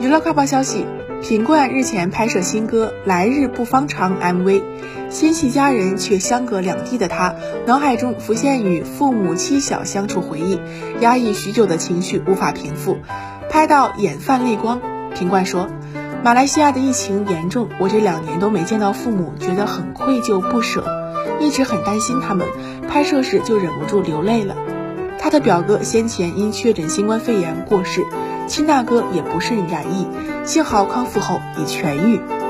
娱乐快报消息：品冠日前拍摄新歌《来日不方长》MV，心系家人却相隔两地的他，脑海中浮现与父母妻小相处回忆，压抑许久的情绪无法平复，拍到眼泛泪光。品冠说：“马来西亚的疫情严重，我这两年都没见到父母，觉得很愧疚不舍，一直很担心他们，拍摄时就忍不住流泪了。”他的表哥先前因确诊新冠肺炎过世。亲大哥也不甚染疫，幸好康复后已痊愈。